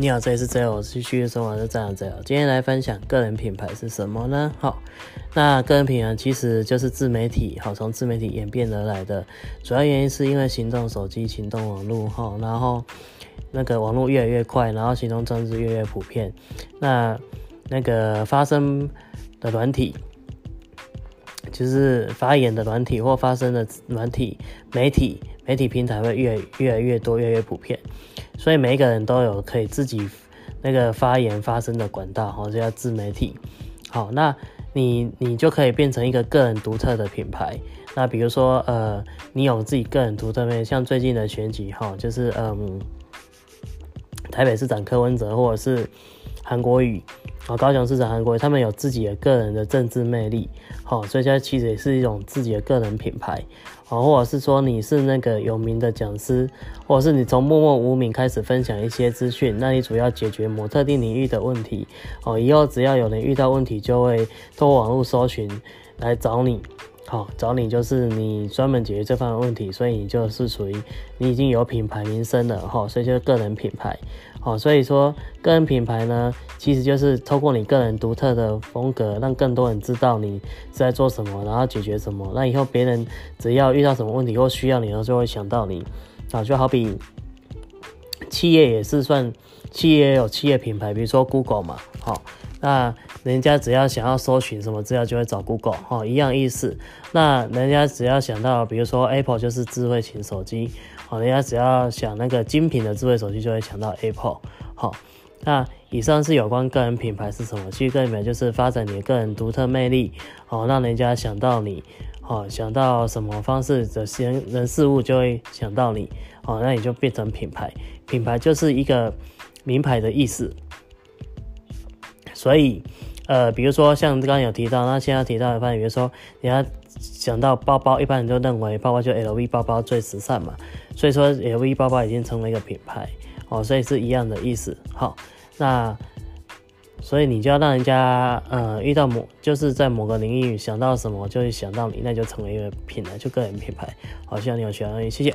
你好，这里是 J，我是虚拟生活的这样 J。今天来分享个人品牌是什么呢？好，那个人品牌其实就是自媒体，好，从自媒体演变而来的。主要原因是因为行动手机、行动网络，哈，然后那个网络越来越快，然后行动装置越来越普遍，那那个发声的软体，就是发言的软体或发声的软体媒体。媒体平台会越越来越多，越来越普遍，所以每一个人都有可以自己那个发言发声的管道，哈，叫自媒体。好，那你你就可以变成一个个人独特的品牌。那比如说，呃，你有自己个人独特面，像最近的选举，哈，就是嗯，台北市长柯文哲或者是韩国瑜。啊，高雄市长韩国，他们有自己的个人的政治魅力，好，所以这其实也是一种自己的个人品牌，哦，或者是说你是那个有名的讲师，或者是你从默默无名开始分享一些资讯，那你主要解决某特定领域的问题，哦，以后只要有人遇到问题，就会通过网络搜寻来找你。好，找你就是你专门解决这方面问题，所以你就是属于你已经有品牌名声了哈，所以就是个人品牌。好，所以说个人品牌呢，其实就是透过你个人独特的风格，让更多人知道你是在做什么，然后解决什么。那以后别人只要遇到什么问题或需要你，然后就会想到你。啊，就好比企业也是算企业也有企业品牌，比如说 Google 嘛，好。那人家只要想要搜寻什么资料，就会找 Google 哈，一样意思。那人家只要想到，比如说 Apple 就是智慧型手机，好，人家只要想那个精品的智慧手机，就会想到 Apple。好，那以上是有关个人品牌是什么？其实个人就是发展你的个人独特魅力，好，让人家想到你，好，想到什么方式的人人事物就会想到你，好，那你就变成品牌。品牌就是一个名牌的意思。所以，呃，比如说像刚刚有提到，那现在提到的话，比如说你要想到包包，一般人都认为包包就 LV 包包最时尚嘛，所以说 LV 包包已经成为一个品牌哦，所以是一样的意思。好，那所以你就要让人家呃遇到某就是在某个领域想到什么，就会想到你，那就成为一个品牌，就个人品牌。好，希望你有学到东西，谢谢。